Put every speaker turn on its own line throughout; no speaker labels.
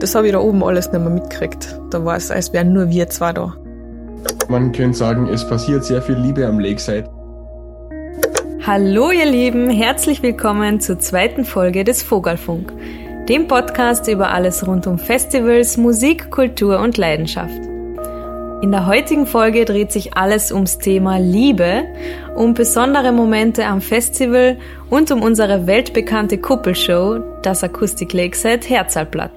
Das habe ich da oben alles nicht mehr mitgekriegt. Da war es, als wären nur wir zwei da.
Man könnte sagen, es passiert sehr viel Liebe am Lakeside.
Hallo ihr Lieben, herzlich willkommen zur zweiten Folge des Vogelfunk, dem Podcast über alles rund um Festivals, Musik, Kultur und Leidenschaft. In der heutigen Folge dreht sich alles ums Thema Liebe, um besondere Momente am Festival und um unsere weltbekannte Kuppelshow, das Akustik Lakeside Herzalblatt.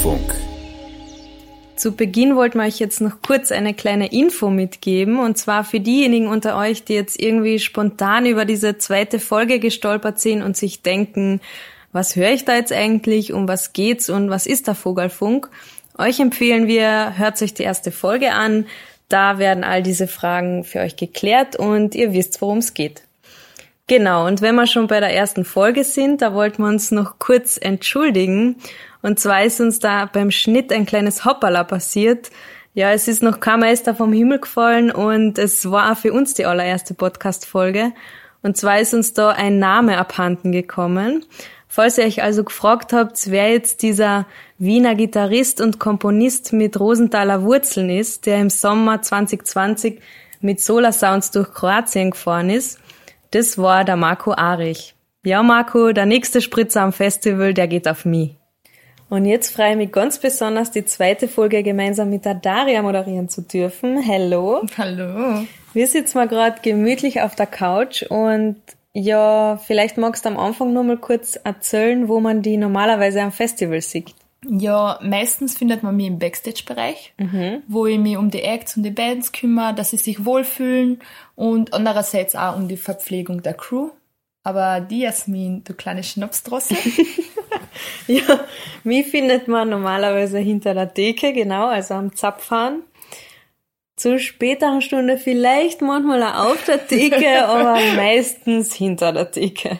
Vogelfunk
zu Beginn wollten wir euch jetzt noch kurz eine kleine Info mitgeben. Und zwar für diejenigen unter euch, die jetzt irgendwie spontan über diese zweite Folge gestolpert sind und sich denken, was höre ich da jetzt eigentlich, um was geht's und was ist der Vogelfunk? Euch empfehlen wir, hört euch die erste Folge an. Da werden all diese Fragen für euch geklärt und ihr wisst, worum es geht. Genau, und wenn wir schon bei der ersten Folge sind, da wollten wir uns noch kurz entschuldigen und zwar ist uns da beim Schnitt ein kleines Hoppala passiert. Ja, es ist noch kein Meister vom Himmel gefallen und es war auch für uns die allererste Podcast-Folge. Und zwar ist uns da ein Name abhanden gekommen. Falls ihr euch also gefragt habt, wer jetzt dieser Wiener Gitarrist und Komponist mit Rosenthaler Wurzeln ist, der im Sommer 2020 mit Solar Sounds durch Kroatien gefahren ist, das war der Marco Arich. Ja, Marco, der nächste Spritzer am Festival, der geht auf mich. Und jetzt freue ich mich ganz besonders, die zweite Folge gemeinsam mit der Daria moderieren zu dürfen. Hallo.
Hallo.
Wir sitzen mal gerade gemütlich auf der Couch und ja, vielleicht magst du am Anfang nur mal kurz erzählen, wo man die normalerweise am Festival sieht.
Ja, meistens findet man mich im Backstage-Bereich, mhm. wo ich mich um die Acts und die Bands kümmere, dass sie sich wohlfühlen und andererseits auch um die Verpflegung der Crew. Aber die Jasmin, du kleine Schnapsdrossel.
ja, mich findet man normalerweise hinter der Theke, genau, also am Zapfhahn. Zu späteren Stunde vielleicht manchmal auch auf der Theke, aber meistens hinter der Theke.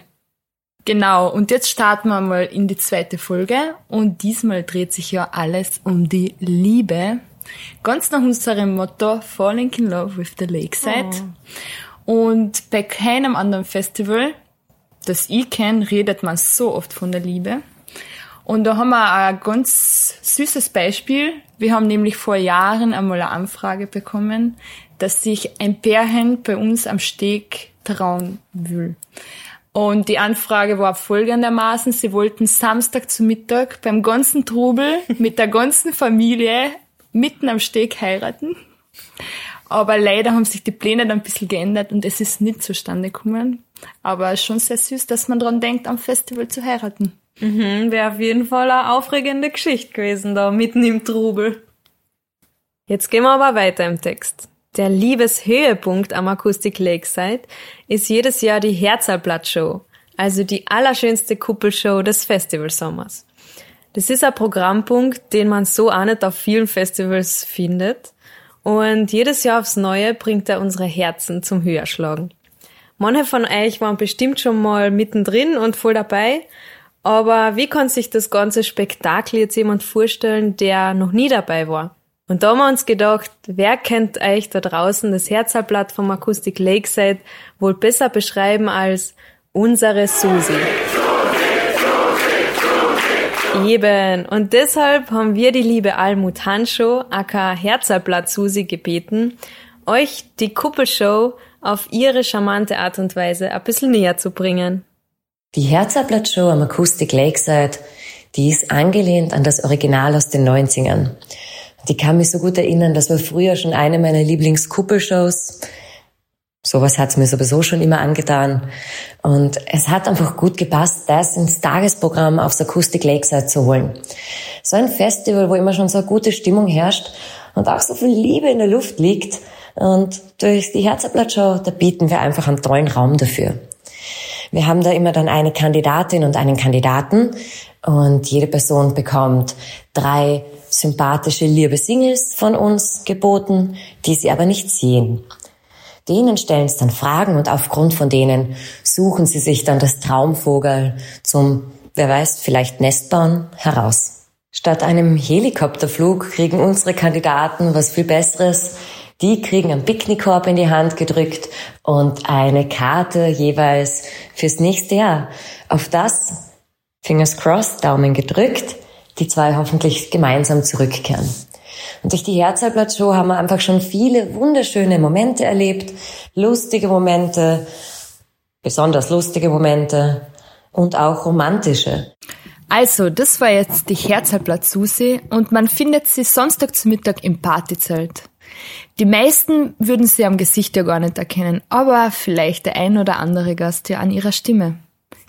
Genau, und jetzt starten wir mal in die zweite Folge und diesmal dreht sich ja alles um die Liebe. Ganz nach unserem Motto Falling in Love with the Lakeside. Oh. Und bei keinem anderen Festival das ich kenne, redet man so oft von der Liebe. Und da haben wir ein ganz süßes Beispiel. Wir haben nämlich vor Jahren einmal eine Anfrage bekommen, dass sich ein Pärchen bei uns am Steg trauen will. Und die Anfrage war folgendermaßen, sie wollten Samstag zu Mittag beim ganzen Trubel mit der ganzen Familie mitten am Steg heiraten. Aber leider haben sich die Pläne dann ein bisschen geändert und es ist nicht zustande gekommen. Aber schon sehr süß, dass man dran denkt, am Festival zu heiraten.
Mhm, Wäre auf jeden Fall eine aufregende Geschichte gewesen da, mitten im Trubel. Jetzt gehen wir aber weiter im Text. Der Liebeshöhepunkt am Akustik Lakeside ist jedes Jahr die Herzalblatt-Show, also die allerschönste Kuppelshow des Festivalsommers. Das ist ein Programmpunkt, den man so auch nicht auf vielen Festivals findet und jedes Jahr aufs Neue bringt er unsere Herzen zum Höherschlagen. Manche von euch waren bestimmt schon mal mittendrin und voll dabei. Aber wie kann sich das ganze Spektakel jetzt jemand vorstellen, der noch nie dabei war? Und da haben wir uns gedacht, wer kennt euch da draußen das Herzalblatt vom Akustik Lakeside wohl besser beschreiben als unsere Susi? Eben. Und deshalb haben wir die liebe Almut Hanschow, aka Herzalblatt Susi, gebeten, euch die Kuppelshow auf ihre charmante Art und Weise ein bisschen näher zu bringen.
Die Herzalblatt Show am Acoustic Lakeside, die ist angelehnt an das Original aus den 90ern. Die kann mich so gut erinnern, das war früher schon eine meiner Lieblingskuppelshows. Sowas hat's mir sowieso schon immer angetan. Und es hat einfach gut gepasst, das ins Tagesprogramm aufs Acoustic Lakeside zu holen. So ein Festival, wo immer schon so eine gute Stimmung herrscht und auch so viel Liebe in der Luft liegt. Und durch die Herzablattshow, da bieten wir einfach einen tollen Raum dafür. Wir haben da immer dann eine Kandidatin und einen Kandidaten und jede Person bekommt drei sympathische, liebe Singles von uns geboten, die sie aber nicht sehen. Denen stellen sie dann Fragen und aufgrund von denen suchen sie sich dann das Traumvogel zum, wer weiß, vielleicht Nestbauen heraus. Statt einem Helikopterflug kriegen unsere Kandidaten was viel Besseres. Die kriegen einen Picknickkorb in die Hand gedrückt und eine Karte jeweils fürs nächste Jahr. Auf das, Fingers crossed, Daumen gedrückt, die zwei hoffentlich gemeinsam zurückkehren. Und durch die Herzalblatt-Show haben wir einfach schon viele wunderschöne Momente erlebt, lustige Momente, besonders lustige Momente und auch romantische.
Also, das war jetzt die Herzalblatt Susi und man findet sie Sonntag zu Mittag im Partyzelt. Die meisten würden sie am Gesicht ja gar nicht erkennen, aber vielleicht der ein oder andere Gast ja an ihrer Stimme.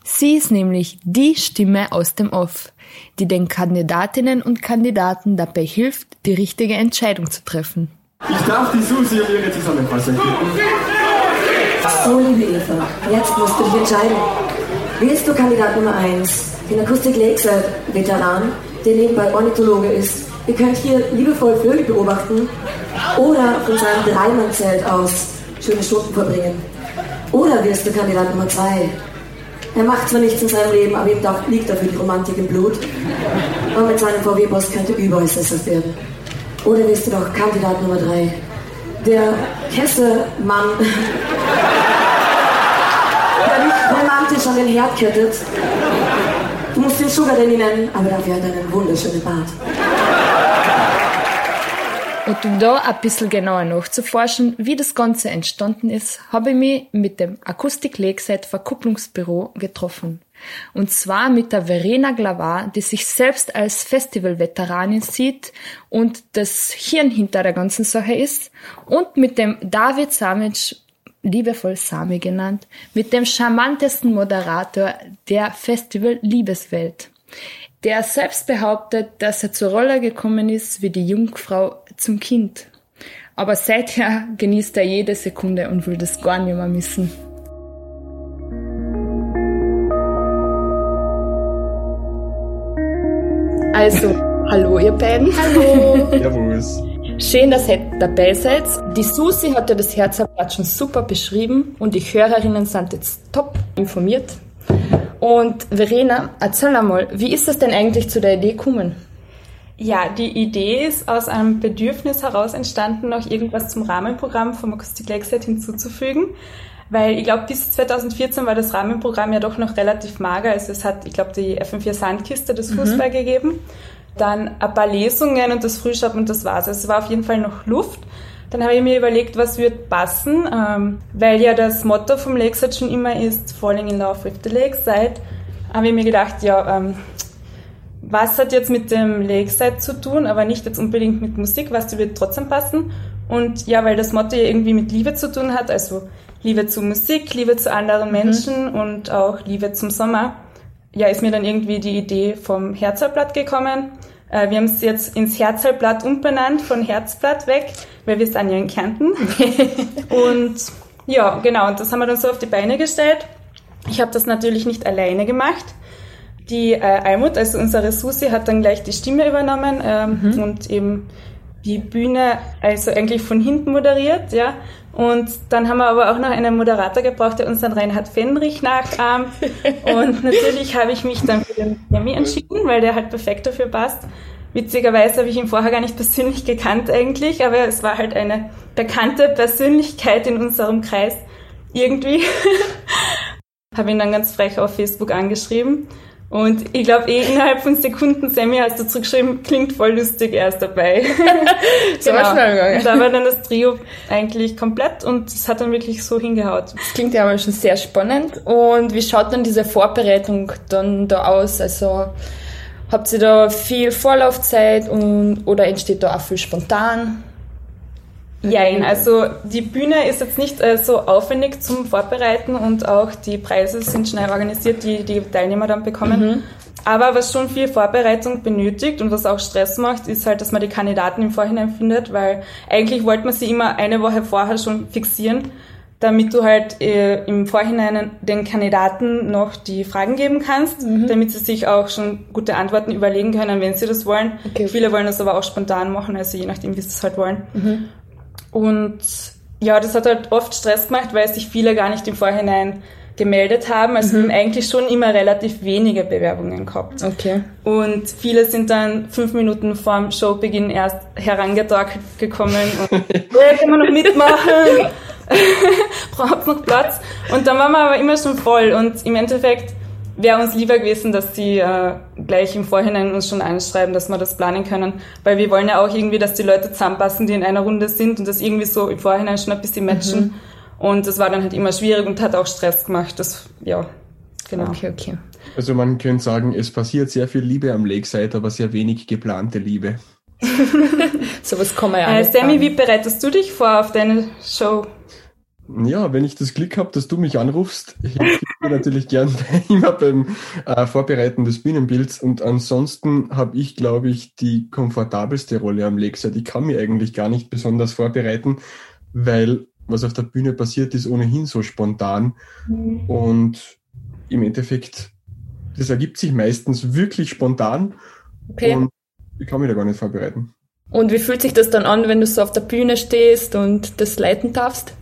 Sie ist nämlich die Stimme aus dem Off, die den Kandidatinnen und Kandidaten dabei hilft, die richtige Entscheidung zu treffen.
Ich darf die Susi um ihre Zusammenfassung.
So, liebe Eva, jetzt musst du dich entscheiden. Willst du Kandidat Nummer 1, den Akustik Lakeside Veteran, der nebenbei Ornithologe ist? Ihr könnt hier liebevoll Vögel beobachten oder von seinem Dreimannzelt aus schöne Stunden verbringen. Oder wirst du Kandidat Nummer 2, er macht zwar nichts in seinem Leben, aber ihm liegt dafür die Romantik im Blut. Und mit seinem VW-Boss könnte überall sesshaft werden. Oder wirst du doch Kandidat Nummer 3? Der Hesse-Mann, der dich romantisch an den Herd kettet. Du musst ihn Sugar Daddy nennen, aber dafür hat er einen wunderschönen Bart.
Und um da ein bisschen genauer nachzuforschen, wie das Ganze entstanden ist, habe ich mich mit dem Akustik Lakeside Verkupplungsbüro getroffen. Und zwar mit der Verena Glavar, die sich selbst als Festivalveteranin sieht und das Hirn hinter der ganzen Sache ist, und mit dem David Samic, liebevoll Sami genannt, mit dem charmantesten Moderator der Festival Liebeswelt der selbst behauptet, dass er zur Rolle gekommen ist wie die Jungfrau zum Kind. Aber seither genießt er jede Sekunde und will das gar nicht mehr missen. Also, hallo ihr beiden.
Hallo.
Servus.
Schön, dass ihr dabei seid. Die Susi hat ja das Herzablatt schon super beschrieben und die Hörerinnen sind jetzt top informiert. Und Verena, erzähl einmal, wie ist das denn eigentlich zu der Idee gekommen?
Ja, die Idee ist aus einem Bedürfnis heraus entstanden, noch irgendwas zum Rahmenprogramm vom Acoustic Lakeside hinzuzufügen. Weil ich glaube, bis 2014 war das Rahmenprogramm ja doch noch relativ mager. Also es hat, ich glaube, die FM4 Sandkiste, das Fußball mhm. gegeben. Dann ein paar Lesungen und das Frühschoppen und das war's. Also es war auf jeden Fall noch Luft. Dann habe ich mir überlegt, was wird passen, ähm, weil ja das Motto vom Lakeside schon immer ist, Falling in Love with the Lakeside, habe ich mir gedacht, ja, ähm, was hat jetzt mit dem Lakeside zu tun, aber nicht jetzt unbedingt mit Musik, was wird trotzdem passen. Und ja, weil das Motto ja irgendwie mit Liebe zu tun hat, also Liebe zu Musik, Liebe zu anderen mhm. Menschen und auch Liebe zum Sommer, ja, ist mir dann irgendwie die Idee vom Herzerblatt gekommen. Äh, wir haben es jetzt ins Herzalblatt umbenannt, von Herzblatt weg, weil wir sind ja in Kärnten. und ja, genau, und das haben wir dann so auf die Beine gestellt. Ich habe das natürlich nicht alleine gemacht. Die äh, Almut, also unsere Susi, hat dann gleich die Stimme übernommen ähm, mhm. und eben die Bühne also eigentlich von hinten moderiert, ja. Und dann haben wir aber auch noch einen Moderator gebraucht, der uns dann Reinhard Fenrich nachahmt. und natürlich habe ich mich dann für den Jemmy entschieden, weil der halt perfekt dafür passt. Witzigerweise habe ich ihn vorher gar nicht persönlich gekannt eigentlich, aber es war halt eine bekannte Persönlichkeit in unserem Kreis irgendwie. habe ihn dann ganz frech auf Facebook angeschrieben und ich glaube, eh innerhalb von Sekunden, Sammy, hast du zurückgeschrieben, klingt voll lustig, er ist dabei. so genau. schnell gegangen. Und da war dann das Trio eigentlich komplett und es hat dann wirklich so hingehaut.
Das klingt ja aber schon sehr spannend. Und wie schaut dann diese Vorbereitung dann da aus? Also habt ihr da viel Vorlaufzeit und, oder entsteht da auch viel spontan?
Jein, also die Bühne ist jetzt nicht äh, so aufwendig zum Vorbereiten und auch die Preise sind schnell organisiert, die die Teilnehmer dann bekommen. Mhm. Aber was schon viel Vorbereitung benötigt und was auch Stress macht, ist halt, dass man die Kandidaten im Vorhinein findet, weil eigentlich wollte man sie immer eine Woche vorher schon fixieren, damit du halt äh, im Vorhinein den Kandidaten noch die Fragen geben kannst, mhm. damit sie sich auch schon gute Antworten überlegen können, wenn sie das wollen. Okay. Viele wollen das aber auch spontan machen, also je nachdem, wie sie es halt wollen. Mhm. Und ja, das hat halt oft Stress gemacht, weil sich viele gar nicht im Vorhinein gemeldet haben. Also mhm. wir haben eigentlich schon immer relativ wenige Bewerbungen gehabt.
Okay.
Und viele sind dann fünf Minuten vorm Showbeginn erst herangedockt gekommen und hey, können wir noch mitmachen? Braucht noch Platz? Und dann waren wir aber immer schon voll und im Endeffekt wäre uns lieber gewesen, dass sie äh, gleich im Vorhinein uns schon anschreiben, dass wir das planen können, weil wir wollen ja auch irgendwie, dass die Leute zusammenpassen, die in einer Runde sind und das irgendwie so im Vorhinein schon ein bisschen matchen. Mhm. Und das war dann halt immer schwierig und hat auch Stress gemacht. Das, ja, genau.
Okay, okay.
Also man könnte sagen, es passiert sehr viel Liebe am Lakeside, aber sehr wenig geplante Liebe.
so was kann man ja
äh, Sammy, wie bereitest du dich vor auf deine Show?
Ja, wenn ich das Glück habe, dass du mich anrufst, ich dir natürlich gern immer beim äh, Vorbereiten des Bühnenbilds. Und ansonsten habe ich, glaube ich, die komfortabelste Rolle am Lakeside. Ich kann mich eigentlich gar nicht besonders vorbereiten, weil was auf der Bühne passiert, ist ohnehin so spontan. Mhm. Und im Endeffekt, das ergibt sich meistens wirklich spontan. Okay. Und ich kann mich da gar nicht vorbereiten.
Und wie fühlt sich das dann an, wenn du so auf der Bühne stehst und das leiten darfst?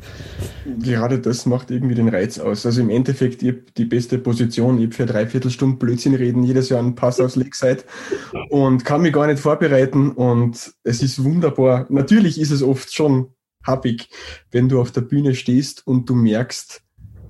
Gerade das macht irgendwie den Reiz aus. Also im Endeffekt, ich habe die beste Position, ich habe für dreiviertel Stunden Blödsinn reden, jedes Jahr einen Pass aus Lakeside und kann mich gar nicht vorbereiten und es ist wunderbar. Natürlich ist es oft schon happig, wenn du auf der Bühne stehst und du merkst,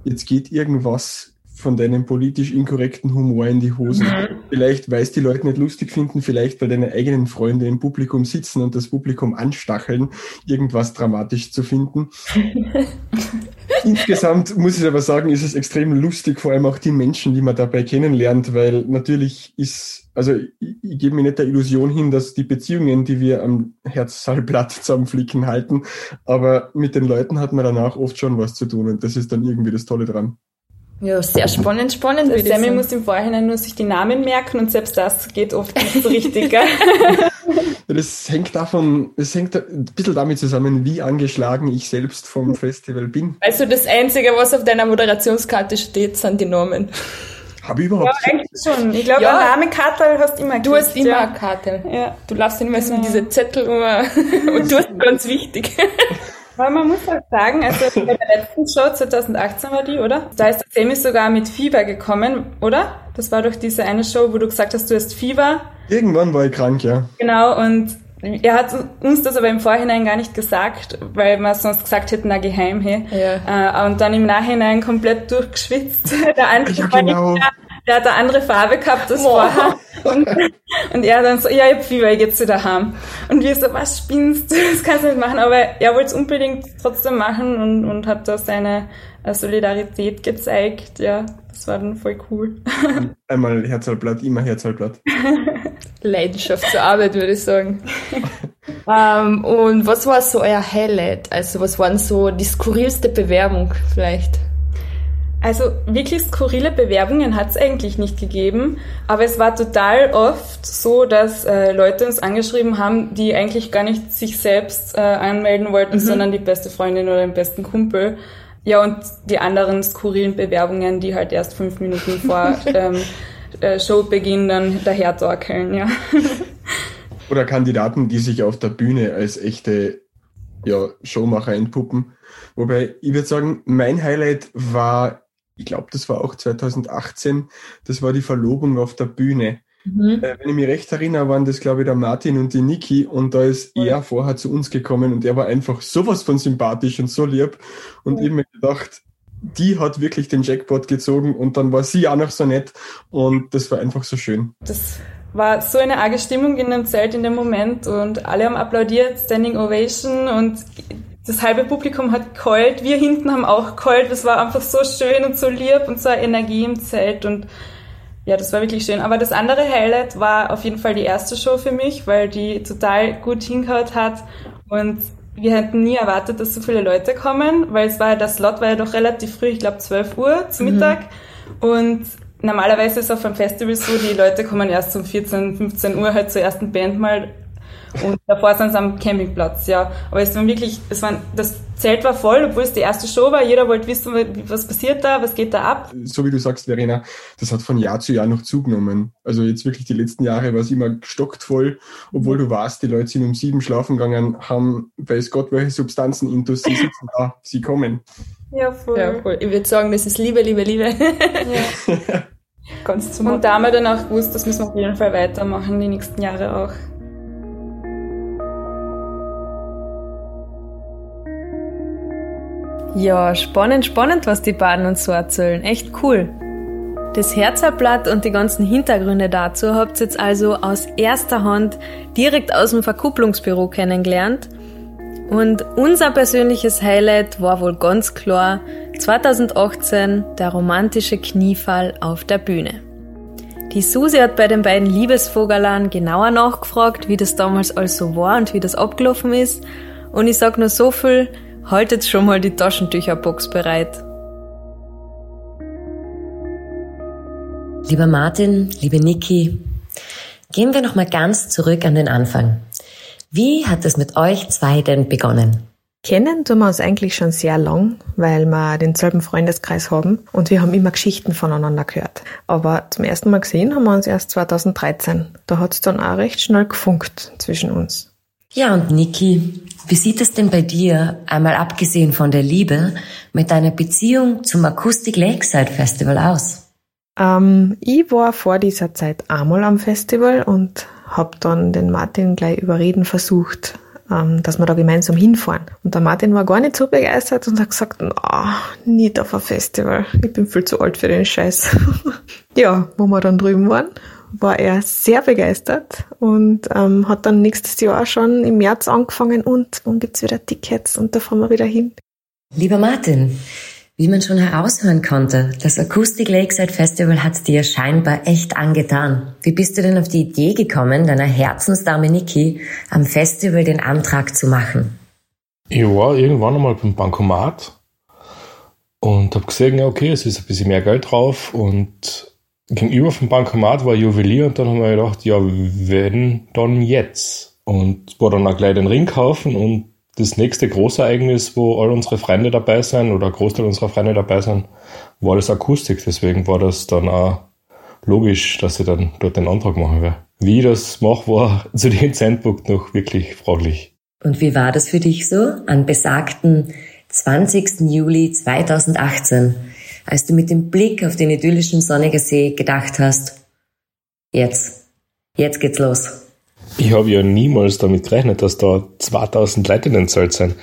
jetzt geht irgendwas von deinem politisch inkorrekten Humor in die Hosen. Mhm. Vielleicht, weil es die Leute nicht lustig finden, vielleicht, weil deine eigenen Freunde im Publikum sitzen und das Publikum anstacheln, irgendwas dramatisch zu finden. Insgesamt muss ich aber sagen, ist es extrem lustig, vor allem auch die Menschen, die man dabei kennenlernt, weil natürlich ist, also ich, ich gebe mir nicht der Illusion hin, dass die Beziehungen, die wir am Herzsaalblatt zusammenflicken, halten, aber mit den Leuten hat man danach oft schon was zu tun und das ist dann irgendwie das Tolle dran.
Ja, sehr spannend, spannend.
Also Sammy muss im Vorhinein nur sich die Namen merken und selbst das geht oft nicht so richtig.
das hängt davon, das hängt ein bisschen damit zusammen, wie angeschlagen ich selbst vom Festival bin.
Also das Einzige, was auf deiner Moderationskarte steht, sind die Namen.
Habe ich überhaupt
Ja, eigentlich schon. Ich glaube, ja. eine Namenkarte hast immer
Du hast immer ja. eine Karte. Ja. Du laufst mehr so genau. diese Zettel immer. und du hast ganz wichtig.
Aber man muss halt sagen, also bei der letzten Show 2018 war die, oder? Da ist der Sammy sogar mit Fieber gekommen, oder? Das war doch diese eine Show, wo du gesagt hast, du hast Fieber.
Irgendwann war ich krank, ja.
Genau, und er hat uns das aber im Vorhinein gar nicht gesagt, weil wir sonst gesagt hätten, na geheim, hey. Ja. Äh, und dann im Nachhinein komplett durchgeschwitzt. Der andere ja, genau. Nicht, der hat eine andere Farbe gehabt als vorher. Und, und er dann so, ja, ich hab Fieber, ich geh zu daheim. Und wir so, was spinnst du? Das kannst du nicht machen. Aber er wollte es unbedingt trotzdem machen und, und hat da seine äh, Solidarität gezeigt. Ja, das war dann voll cool.
Einmal Herzalblatt, immer Herzalblatt.
Leidenschaft zur Arbeit, würde ich sagen. um, ähm, und was war so euer Highlight? Also was waren so die skurrilste Bewerbung vielleicht?
Also wirklich skurrile Bewerbungen hat es eigentlich nicht gegeben, aber es war total oft so, dass äh, Leute uns angeschrieben haben, die eigentlich gar nicht sich selbst äh, anmelden wollten, mhm. sondern die beste Freundin oder den besten Kumpel. Ja, und die anderen skurrilen Bewerbungen, die halt erst fünf Minuten vor ähm, äh, Showbeginn dann daher torkeln, ja.
Oder Kandidaten, die sich auf der Bühne als echte ja, Showmacher entpuppen. Wobei, ich würde sagen, mein Highlight war ich glaube, das war auch 2018, das war die Verlobung auf der Bühne. Mhm. Äh, wenn ich mich recht erinnere, waren das, glaube ich, der Martin und die Niki und da ist er vorher zu uns gekommen und er war einfach sowas von sympathisch und so lieb und ja. ich mir gedacht, die hat wirklich den Jackpot gezogen und dann war sie auch noch so nett und das war einfach so schön.
Das war so eine arge Stimmung in dem Zelt in dem Moment und alle haben applaudiert, Standing Ovation und das halbe Publikum hat geheult, wir hinten haben auch geheult. Das war einfach so schön und so lieb und so eine Energie im Zelt und ja, das war wirklich schön. Aber das andere Highlight war auf jeden Fall die erste Show für mich, weil die total gut hingehaut hat und wir hätten nie erwartet, dass so viele Leute kommen, weil es war der Slot war ja doch relativ früh, ich glaube 12 Uhr zu mhm. Mittag mhm. und normalerweise ist auf einem Festival so, die Leute kommen erst um 14, 15 Uhr halt zur ersten Band mal und davor sind sie am Campingplatz, ja. Aber es waren wirklich, es waren, das Zelt war voll, obwohl es die erste Show war. Jeder wollte wissen, was passiert da, was geht da ab.
So wie du sagst, Verena, das hat von Jahr zu Jahr noch zugenommen. Also jetzt wirklich die letzten Jahre war es immer gestockt voll, obwohl du weißt, die Leute sind um sieben schlafen gegangen, haben, weiß Gott, welche Substanzen intus, sie sitzen da, sie kommen.
Ja, voll. Ja, voll. Ich würde sagen, das ist Liebe, Liebe, Liebe.
Ja. Ganz zum Und da haben wir dann auch gewusst, das müssen wir auf jeden Fall weitermachen, die nächsten Jahre auch.
Ja, spannend, spannend, was die beiden uns so erzählen. Echt cool. Das Herzerblatt und die ganzen Hintergründe dazu habt ihr jetzt also aus erster Hand direkt aus dem Verkupplungsbüro kennengelernt. Und unser persönliches Highlight war wohl ganz klar 2018 der romantische Kniefall auf der Bühne. Die Susi hat bei den beiden Liebesvogelern genauer nachgefragt, wie das damals also war und wie das abgelaufen ist. Und ich sag nur so viel, Haltet schon mal die Taschentücherbox bereit.
Lieber Martin, liebe Niki, gehen wir noch mal ganz zurück an den Anfang. Wie hat es mit euch zwei denn begonnen?
Kennen tun wir uns eigentlich schon sehr lang, weil wir denselben Freundeskreis haben und wir haben immer Geschichten voneinander gehört. Aber zum ersten Mal gesehen haben wir uns erst 2013. Da hat es dann auch recht schnell gefunkt zwischen uns.
Ja, und Niki, wie sieht es denn bei dir, einmal abgesehen von der Liebe, mit deiner Beziehung zum Acoustic Lakeside Festival aus?
Ähm, ich war vor dieser Zeit einmal am Festival und habe dann den Martin gleich überreden versucht, ähm, dass wir da gemeinsam hinfahren. Und der Martin war gar nicht so begeistert und hat gesagt, oh, nicht auf ein Festival, ich bin viel zu alt für den Scheiß. ja, wo wir dann drüben waren, war er sehr begeistert und ähm, hat dann nächstes Jahr schon im März angefangen und, und gibt's wieder Tickets und da fahren wir wieder hin.
Lieber Martin, wie man schon heraushören konnte, das Acoustic Lakeside Festival hat dir scheinbar echt angetan. Wie bist du denn auf die Idee gekommen, deiner Herzensdame Niki am Festival den Antrag zu machen?
Ich war irgendwann einmal beim Bankomat und habe gesehen, ja, okay, es ist ein bisschen mehr Geld drauf und gegenüber vom Bankomat war Juwelier und dann haben wir gedacht, ja, wenn, dann jetzt. Und war dann auch gleich den Ring kaufen und das nächste Großereignis, wo all unsere Freunde dabei sind oder Großteil unserer Freunde dabei sind, war das Akustik. Deswegen war das dann auch logisch, dass ich dann dort den Antrag machen werde. Wie ich das mache, war zu dem Zeitpunkt noch wirklich fraglich.
Und wie war das für dich so an besagten 20. Juli 2018? Als du mit dem Blick auf den idyllischen sonnigen See gedacht hast, jetzt, jetzt geht's los.
Ich habe ja niemals damit gerechnet, dass da 2000 Leute in den Zelt sind.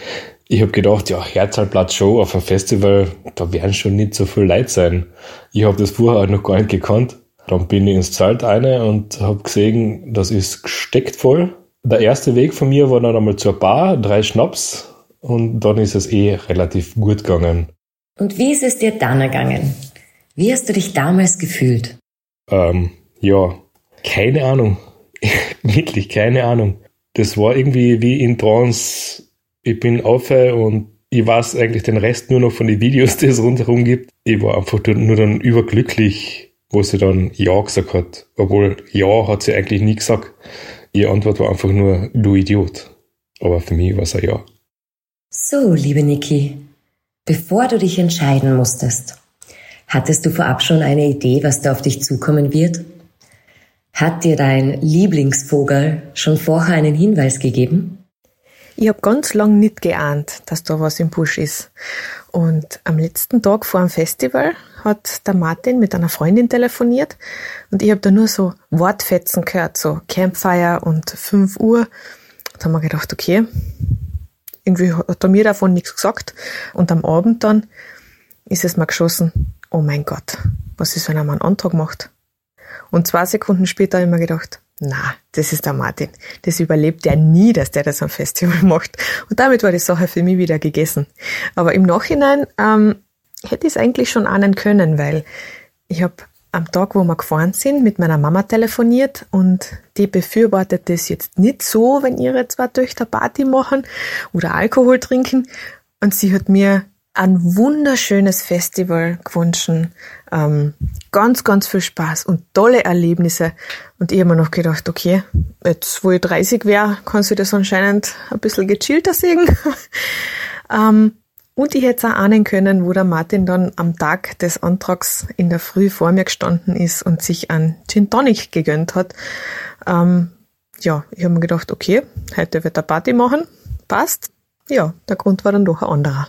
Ich habe gedacht, ja, Herzalplatz Show auf einem Festival, da werden schon nicht so viele Leute sein. Ich habe das vorher noch gar nicht gekannt. Dann bin ich ins Zelt eine und habe gesehen, das ist gesteckt voll. Der erste Weg von mir war dann einmal zur Bar, drei Schnaps und dann ist es eh relativ gut gegangen.
Und wie ist es dir dann ergangen? Wie hast du dich damals gefühlt?
Ähm, ja, keine Ahnung. Wirklich keine Ahnung. Das war irgendwie wie in Trance. Ich bin auf und ich weiß eigentlich den Rest nur noch von den Videos, die es rundherum gibt. Ich war einfach nur dann überglücklich, wo sie dann Ja gesagt hat. Obwohl Ja hat sie eigentlich nie gesagt. Ihre Antwort war einfach nur, du Idiot. Aber für mich war es ein Ja.
So, liebe Niki, Bevor du dich entscheiden musstest, hattest du vorab schon eine Idee, was da auf dich zukommen wird? Hat dir dein Lieblingsvogel schon vorher einen Hinweis gegeben?
Ich habe ganz lang nicht geahnt, dass da was im Busch ist. Und am letzten Tag vor dem Festival hat der Martin mit einer Freundin telefoniert und ich habe da nur so Wortfetzen gehört, so Campfire und 5 Uhr. Da haben wir gedacht, okay, irgendwie hat er mir davon nichts gesagt. Und am Abend dann ist es mir geschossen, oh mein Gott, was ist, wenn er mal einen Antrag macht? Und zwei Sekunden später habe ich mir gedacht, na, das ist der Martin. Das überlebt der nie, dass der das am Festival macht. Und damit war die Sache für mich wieder gegessen. Aber im Nachhinein ähm, hätte ich es eigentlich schon ahnen können, weil ich habe am Tag, wo wir gefahren sind, mit meiner Mama telefoniert und die befürwortet das jetzt nicht so, wenn ihre zwei Töchter Party machen oder Alkohol trinken. Und sie hat mir ein wunderschönes Festival gewünscht. Ähm, ganz, ganz viel Spaß und tolle Erlebnisse. Und ich habe mir noch gedacht, okay, jetzt wo ich 30 wäre, kannst du das anscheinend ein bisschen gechillter sehen. Ähm, und ich hätte es auch ahnen können, wo der Martin dann am Tag des Antrags in der Früh vor mir gestanden ist und sich einen Gin Tonic gegönnt hat. Ähm, ja, ich habe mir gedacht, okay, heute wird er Party machen, passt. Ja, der Grund war dann doch ein anderer.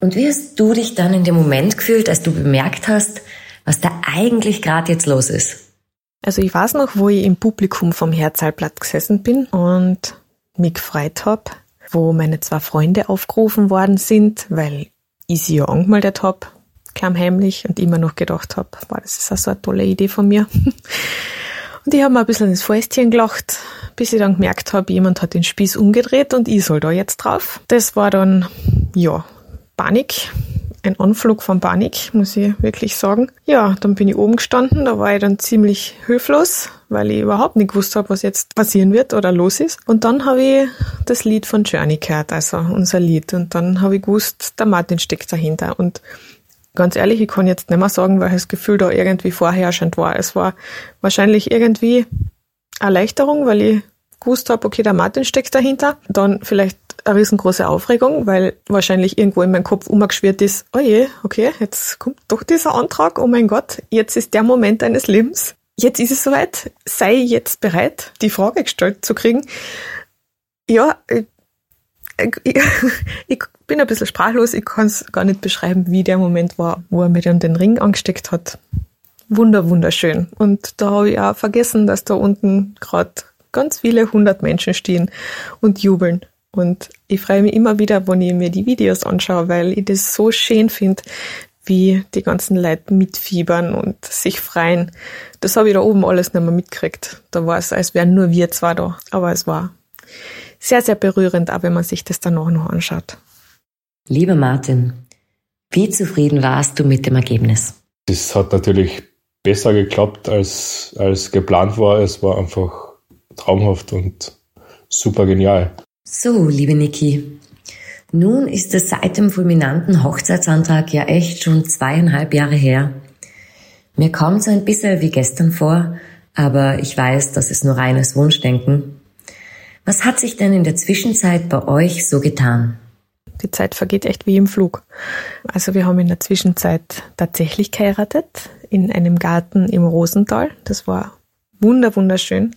Und wie hast du dich dann in dem Moment gefühlt, als du bemerkt hast, was da eigentlich gerade jetzt los ist?
Also ich weiß noch, wo ich im Publikum vom Herzalblatt gesessen bin und mich gefreut habe, wo meine zwei Freunde aufgerufen worden sind, weil ich sie ja angemeldet habe, kam heimlich und immer noch gedacht habe, wow, das ist auch so eine tolle Idee von mir. Und ich habe mir ein bisschen ins Fäustchen gelacht, bis ich dann gemerkt habe, jemand hat den Spieß umgedreht und ich soll da jetzt drauf. Das war dann, ja, Panik. Ein Anflug von Panik, muss ich wirklich sagen. Ja, dann bin ich oben gestanden, da war ich dann ziemlich hilflos, weil ich überhaupt nicht gewusst habe, was jetzt passieren wird oder los ist. Und dann habe ich das Lied von Journey gehört, also unser Lied. Und dann habe ich gewusst, der Martin steckt dahinter. Und ganz ehrlich, ich kann jetzt nicht mehr sagen, das Gefühl da irgendwie vorherrschend war. Es war wahrscheinlich irgendwie Erleichterung, weil ich gewusst habe, okay, der Martin steckt dahinter. Dann vielleicht eine riesengroße Aufregung, weil wahrscheinlich irgendwo in meinem Kopf umgeschwirrt ist, oh je, okay, jetzt kommt doch dieser Antrag, oh mein Gott, jetzt ist der Moment deines Lebens. Jetzt ist es soweit, sei jetzt bereit, die Frage gestellt zu kriegen. Ja, ich, ich, ich bin ein bisschen sprachlos, ich kann es gar nicht beschreiben, wie der Moment war, wo er mir dann den Ring angesteckt hat. Wunder, wunderschön. Und da habe ich auch vergessen, dass da unten gerade ganz viele hundert Menschen stehen und jubeln. Und ich freue mich immer wieder, wenn ich mir die Videos anschaue, weil ich das so schön finde, wie die ganzen Leute mitfiebern und sich freuen. Das habe ich da oben alles nicht mehr mitgekriegt. Da war es, als wären nur wir zwei da. Aber es war sehr, sehr berührend, auch wenn man sich das danach noch anschaut.
Lieber Martin, wie zufrieden warst du mit dem Ergebnis?
Das hat natürlich besser geklappt, als, als geplant war. Es war einfach traumhaft und super genial.
So, liebe Niki, nun ist es seit dem fulminanten Hochzeitsantrag ja echt schon zweieinhalb Jahre her. Mir kommt so ein bisschen wie gestern vor, aber ich weiß, das ist nur reines Wunschdenken. Was hat sich denn in der Zwischenzeit bei euch so getan?
Die Zeit vergeht echt wie im Flug. Also wir haben in der Zwischenzeit tatsächlich geheiratet in einem Garten im Rosental. Das war wunder wunderschön.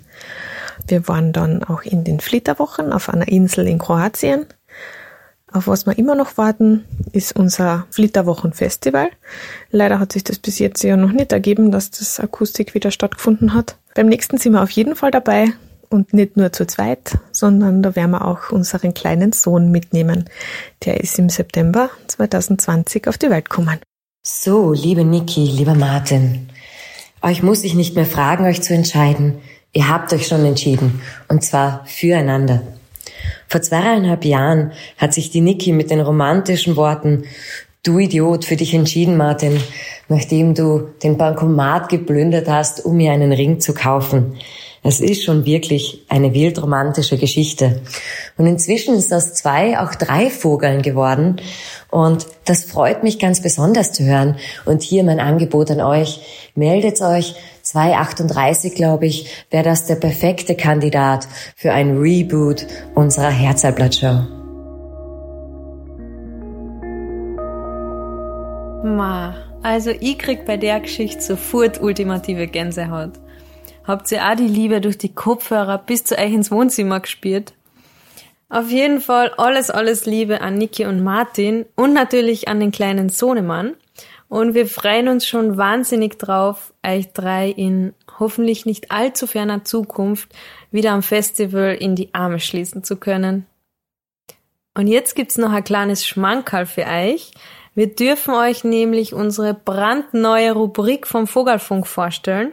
Wir waren dann auch in den Flitterwochen auf einer Insel in Kroatien. Auf was wir immer noch warten, ist unser Flitterwochenfestival. Leider hat sich das bis jetzt ja noch nicht ergeben, dass das Akustik wieder stattgefunden hat. Beim nächsten sind wir auf jeden Fall dabei und nicht nur zu zweit, sondern da werden wir auch unseren kleinen Sohn mitnehmen. Der ist im September 2020 auf die Welt gekommen.
So, liebe Niki, lieber Martin, euch muss ich nicht mehr fragen, euch zu entscheiden. Ihr habt euch schon entschieden. Und zwar füreinander. Vor zweieinhalb Jahren hat sich die Niki mit den romantischen Worten Du Idiot für dich entschieden, Martin, nachdem du den Bankomat geplündert hast, um mir einen Ring zu kaufen. Es ist schon wirklich eine wildromantische Geschichte. Und inzwischen ist aus zwei auch drei Vogeln geworden. Und das freut mich ganz besonders zu hören. Und hier mein Angebot an euch. Meldet euch 238, glaube ich, wäre das der perfekte Kandidat für ein Reboot unserer Herzalblatt-Show.
Ma, also ich krieg bei der Geschichte sofort ultimative Gänsehaut. Habt ihr auch die Liebe durch die Kopfhörer bis zu euch ins Wohnzimmer gespielt? Auf jeden Fall alles, alles Liebe an Niki und Martin und natürlich an den kleinen Sohnemann. Und wir freuen uns schon wahnsinnig drauf, euch drei in hoffentlich nicht allzu ferner Zukunft wieder am Festival in die Arme schließen zu können. Und jetzt gibt's noch ein kleines Schmankerl für euch. Wir dürfen euch nämlich unsere brandneue Rubrik vom Vogelfunk vorstellen.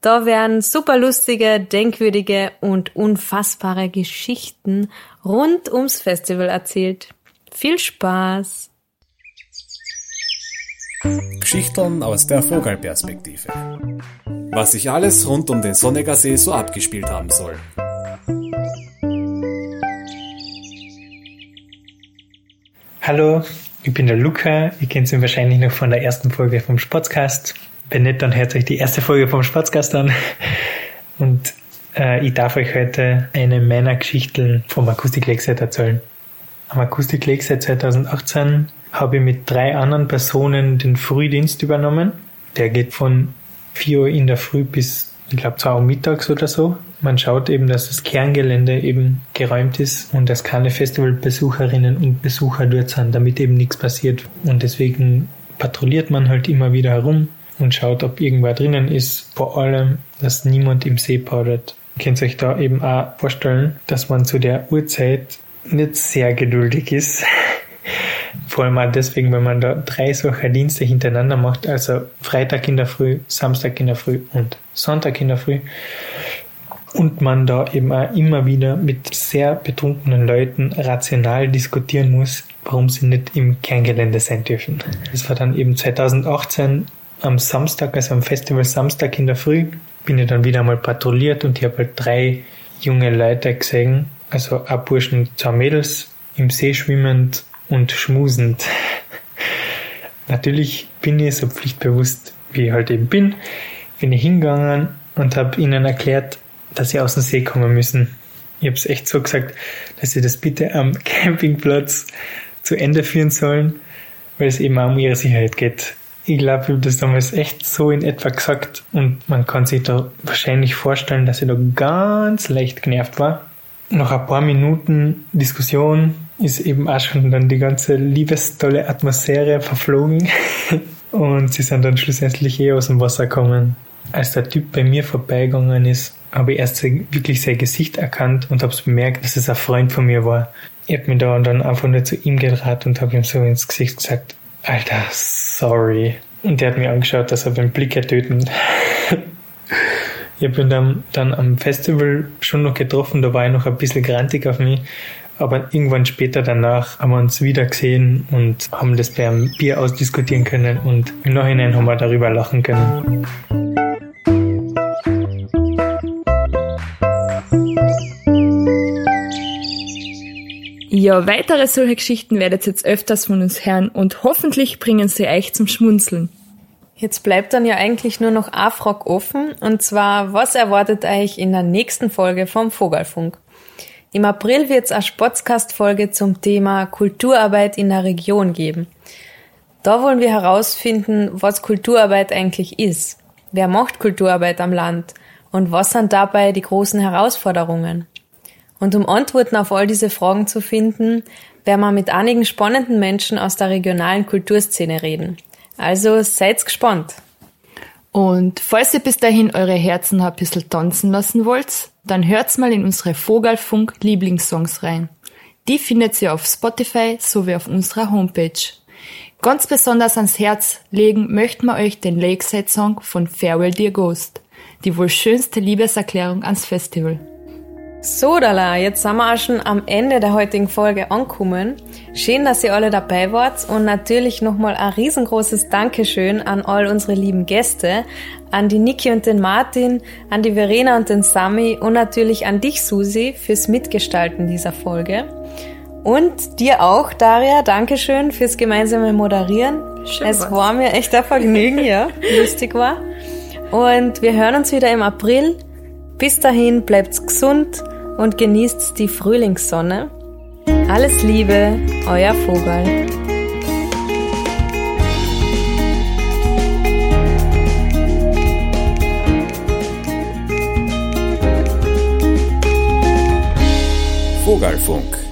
Da werden super lustige, denkwürdige und unfassbare Geschichten rund ums Festival erzählt. Viel Spaß!
Geschichten aus der Vogelperspektive. Was sich alles rund um den Sonneger See so abgespielt haben soll.
Hallo, ich bin der Luca. Ihr kennt ihn wahrscheinlich noch von der ersten Folge vom Sportscast. Wenn nicht, dann hört euch die erste Folge vom Sportscast an. Und äh, ich darf euch heute eine meiner Geschichten vom Akustik Lakeside erzählen. am Akustik Lake seit 2018 habe ich mit drei anderen Personen den Frühdienst übernommen. Der geht von 4 Uhr in der Früh bis, ich glaube, 2 Uhr mittags oder so. Man schaut eben, dass das Kerngelände eben geräumt ist und dass keine Festivalbesucherinnen und Besucher dort sind, damit eben nichts passiert. Und deswegen patrouilliert man halt immer wieder herum und schaut, ob irgendwer drinnen ist. Vor allem, dass niemand im See paudert. Ihr könnt euch da eben auch vorstellen, dass man zu der Uhrzeit nicht sehr geduldig ist. Vor allem auch deswegen, wenn man da drei solcher Dienste hintereinander macht, also Freitag in der Früh, Samstag in der Früh und Sonntag in der Früh. Und man da eben auch immer wieder mit sehr betrunkenen Leuten rational diskutieren muss, warum sie nicht im Kerngelände sein dürfen. Das war dann eben 2018 am Samstag, also am Festival Samstag in der Früh, bin ich dann wieder einmal patrouilliert und ich habe halt drei junge Leute gesehen, also ein Burschen, zwei Mädels, im See schwimmend und schmusend. Natürlich bin ich so pflichtbewusst, wie ich halt eben bin, bin ich hingegangen und habe ihnen erklärt, dass sie aus dem See kommen müssen. Ich habe es echt so gesagt, dass sie das bitte am Campingplatz zu Ende führen sollen, weil es eben auch um ihre Sicherheit geht. Ich glaube, ich habe das damals echt so in etwa gesagt und man kann sich da wahrscheinlich vorstellen, dass ich da ganz leicht genervt war nach ein paar Minuten Diskussion ist eben auch schon dann die ganze liebestolle Atmosphäre verflogen und sie sind dann schlussendlich eh aus dem Wasser gekommen. Als der Typ bei mir vorbeigegangen ist, habe ich erst wirklich sein Gesicht erkannt und habe bemerkt, dass es ein Freund von mir war. Ich habe mich da dann einfach nur zu ihm gedreht und habe ihm so ins Gesicht gesagt, Alter, sorry. Und der hat mir angeschaut, dass er beim Blick ertöten. Ich habe ihn dann, dann am Festival schon noch getroffen, da war ich noch ein bisschen grantig auf mich. Aber irgendwann später danach haben wir uns wieder gesehen und haben das beim Bier ausdiskutieren können und im Nachhinein haben wir darüber lachen können.
Ja, weitere solche Geschichten werdet ihr jetzt öfters von uns hören und hoffentlich bringen sie euch zum Schmunzeln.
Jetzt bleibt dann ja eigentlich nur noch eine Frage offen, und zwar, was erwartet euch in der nächsten Folge vom Vogelfunk? Im April wird es eine Sportscast-Folge zum Thema Kulturarbeit in der Region geben. Da wollen wir herausfinden, was Kulturarbeit eigentlich ist. Wer macht Kulturarbeit am Land? Und was sind dabei die großen Herausforderungen? Und um Antworten auf all diese Fragen zu finden, werden wir mit einigen spannenden Menschen aus der regionalen Kulturszene reden. Also seid gespannt.
Und falls ihr bis dahin eure Herzen ein bisschen tanzen lassen wollt, dann hört's mal in unsere Vogelfunk Lieblingssongs rein. Die findet ihr auf Spotify sowie auf unserer Homepage. Ganz besonders ans Herz legen möchten wir euch den Lakeside Song von Farewell Dear Ghost, die wohl schönste Liebeserklärung ans Festival.
So, Dala, jetzt sind wir auch schon am Ende der heutigen Folge angekommen. Schön, dass ihr alle dabei wart und natürlich nochmal ein riesengroßes Dankeschön an all unsere lieben Gäste, an die Niki und den Martin, an die Verena und den Sami und natürlich an dich, Susi, fürs Mitgestalten dieser Folge. Und dir auch, Daria, Dankeschön fürs gemeinsame Moderieren. Schön es was. war mir echt ein Vergnügen, ja, lustig war. Und wir hören uns wieder im April. Bis dahin bleibt's gesund und genießt die Frühlingssonne. Alles Liebe, euer Vogel.
Vogelfunk